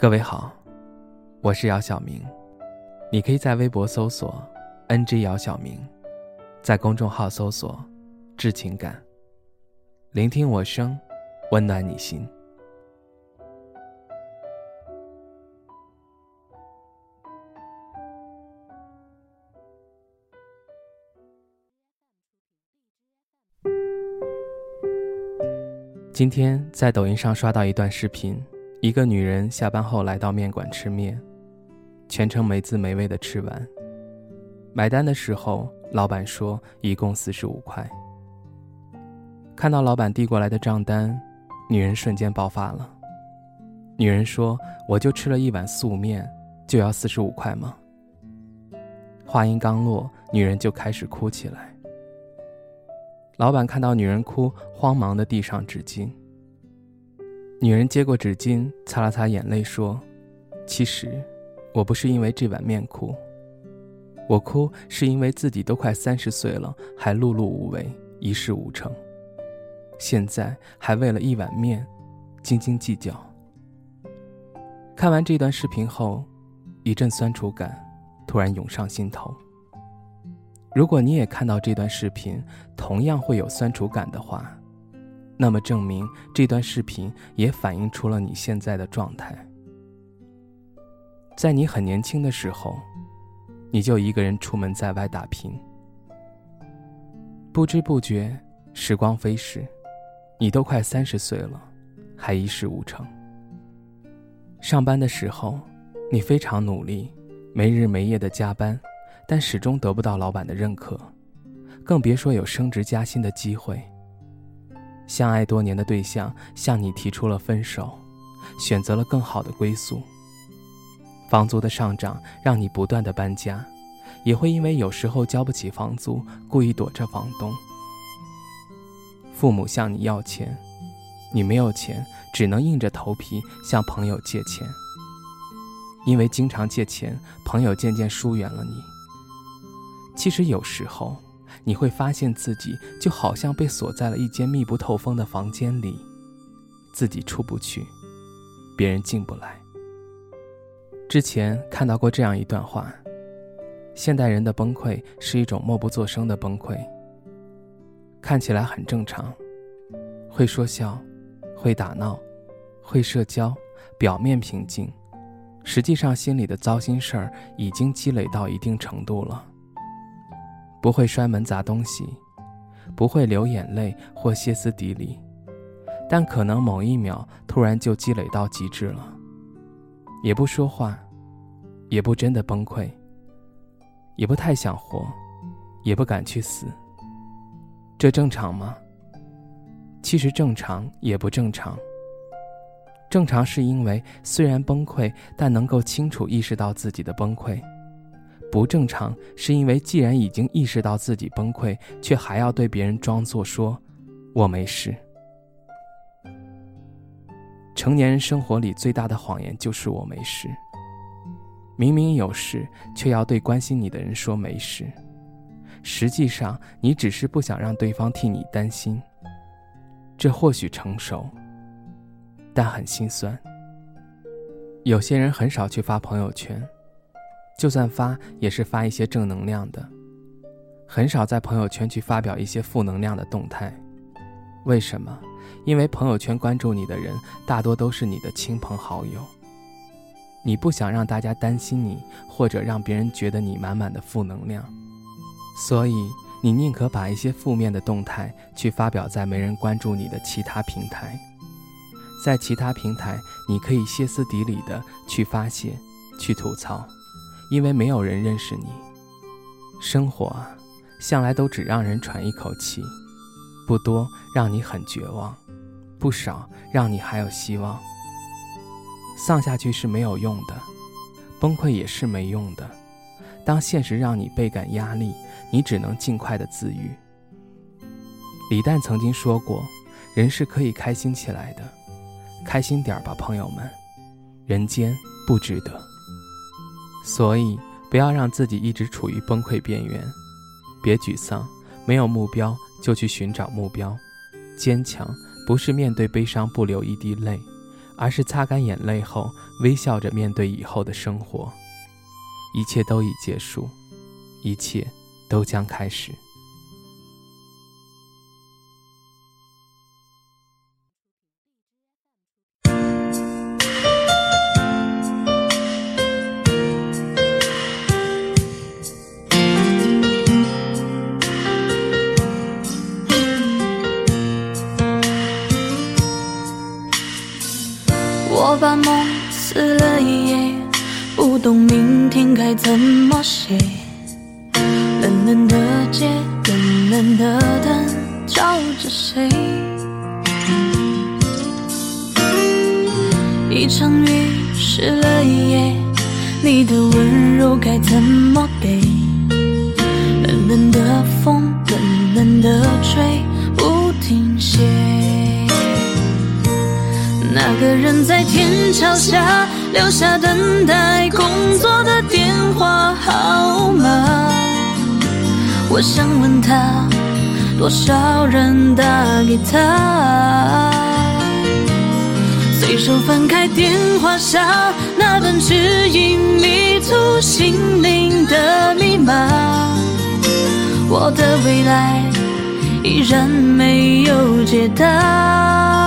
各位好，我是姚晓明，你可以在微博搜索 “ng 姚晓明”，在公众号搜索“致情感”，聆听我声，温暖你心。今天在抖音上刷到一段视频。一个女人下班后来到面馆吃面，全程没滋没味的吃完。买单的时候，老板说一共四十五块。看到老板递过来的账单，女人瞬间爆发了。女人说：“我就吃了一碗素面，就要四十五块吗？”话音刚落，女人就开始哭起来。老板看到女人哭，慌忙的递上纸巾。女人接过纸巾，擦了擦眼泪，说：“其实，我不是因为这碗面哭，我哭是因为自己都快三十岁了，还碌碌无为，一事无成。现在还为了一碗面，斤斤计较。”看完这段视频后，一阵酸楚感突然涌上心头。如果你也看到这段视频，同样会有酸楚感的话。那么，证明这段视频也反映出了你现在的状态。在你很年轻的时候，你就一个人出门在外打拼，不知不觉，时光飞逝，你都快三十岁了，还一事无成。上班的时候，你非常努力，没日没夜的加班，但始终得不到老板的认可，更别说有升职加薪的机会。相爱多年的对象向你提出了分手，选择了更好的归宿。房租的上涨让你不断的搬家，也会因为有时候交不起房租，故意躲着房东。父母向你要钱，你没有钱，只能硬着头皮向朋友借钱。因为经常借钱，朋友渐渐疏远了你。其实有时候。你会发现自己就好像被锁在了一间密不透风的房间里，自己出不去，别人进不来。之前看到过这样一段话：现代人的崩溃是一种默不作声的崩溃，看起来很正常，会说笑，会打闹，会社交，表面平静，实际上心里的糟心事儿已经积累到一定程度了。不会摔门砸东西，不会流眼泪或歇斯底里，但可能某一秒突然就积累到极致了。也不说话，也不真的崩溃，也不太想活，也不敢去死。这正常吗？其实正常也不正常。正常是因为虽然崩溃，但能够清楚意识到自己的崩溃。不正常，是因为既然已经意识到自己崩溃，却还要对别人装作说“我没事”。成年人生活里最大的谎言就是“我没事”。明明有事，却要对关心你的人说没事，实际上你只是不想让对方替你担心。这或许成熟，但很心酸。有些人很少去发朋友圈。就算发，也是发一些正能量的，很少在朋友圈去发表一些负能量的动态。为什么？因为朋友圈关注你的人大多都是你的亲朋好友，你不想让大家担心你，或者让别人觉得你满满的负能量，所以你宁可把一些负面的动态去发表在没人关注你的其他平台，在其他平台，你可以歇斯底里的去发泄，去吐槽。因为没有人认识你，生活啊，向来都只让人喘一口气，不多让你很绝望，不少让你还有希望。丧下去是没有用的，崩溃也是没用的。当现实让你倍感压力，你只能尽快的自愈。李诞曾经说过：“人是可以开心起来的，开心点吧，朋友们，人间不值得。”所以，不要让自己一直处于崩溃边缘，别沮丧，没有目标就去寻找目标。坚强不是面对悲伤不流一滴泪，而是擦干眼泪后，微笑着面对以后的生活。一切都已结束，一切都将开始。我把梦撕了一页，不懂明天该怎么写。冷冷的街，冷冷的灯，照着谁？一场雨湿了一夜，你的温柔该怎么给？冷冷的风，冷冷的吹，个人在天桥下留下等待工作的电话号码，我想问他，多少人打给他？随手翻开电话上那本指引迷途心灵的密码，我的未来依然没有解答。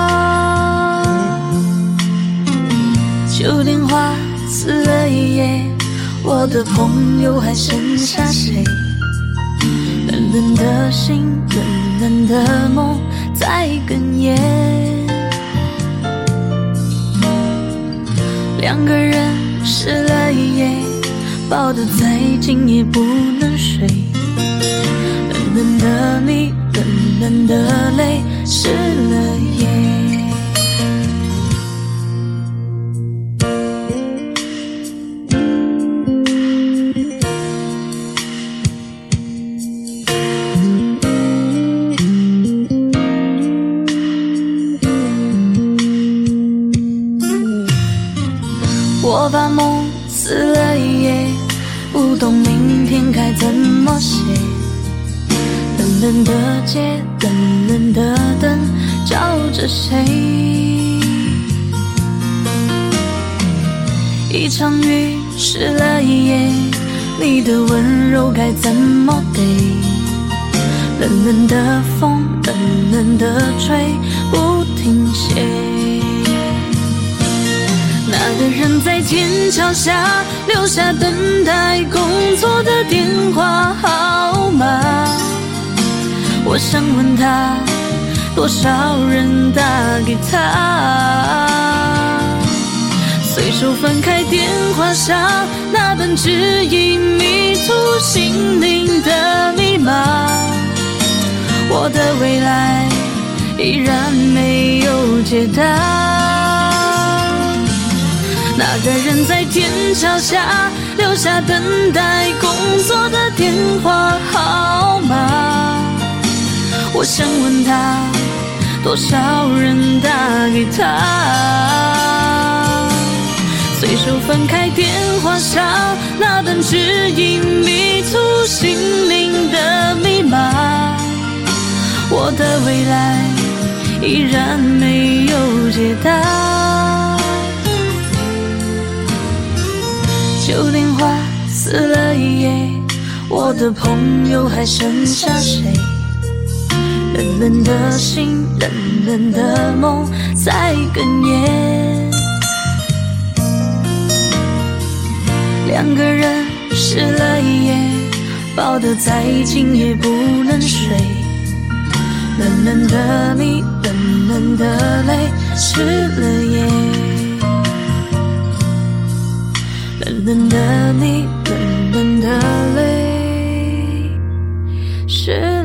旧电话撕了一页，我的朋友还剩下谁？冷冷的心，冷冷的梦在哽咽。两个人湿了一夜，抱得再紧也不能睡。冷冷的你，冷冷的泪，湿了夜。怎么写。冷冷的街，冷冷的灯，照着谁？一场雨湿了一夜，你的温柔该怎么给？冷冷的风，冷冷的吹，不停歇。那个人在天桥下留下等待工作的电话号码，我想问他，多少人打给他？随手翻开电话上那本指引迷途心灵的密码，我的未来依然没有解答。那个人在天桥下留下等待工作的电话号码，我想问他，多少人打给他？随手翻开电话上那本指引迷途心灵的密码，我的未来依然没有解答。撕了一页，我的朋友还剩下谁？冷冷的心，冷冷的梦在哽咽。两个人湿了一夜，抱得再紧也不能睡。冷冷的你，冷冷的泪，湿了夜。冷冷的你，我们的泪，是。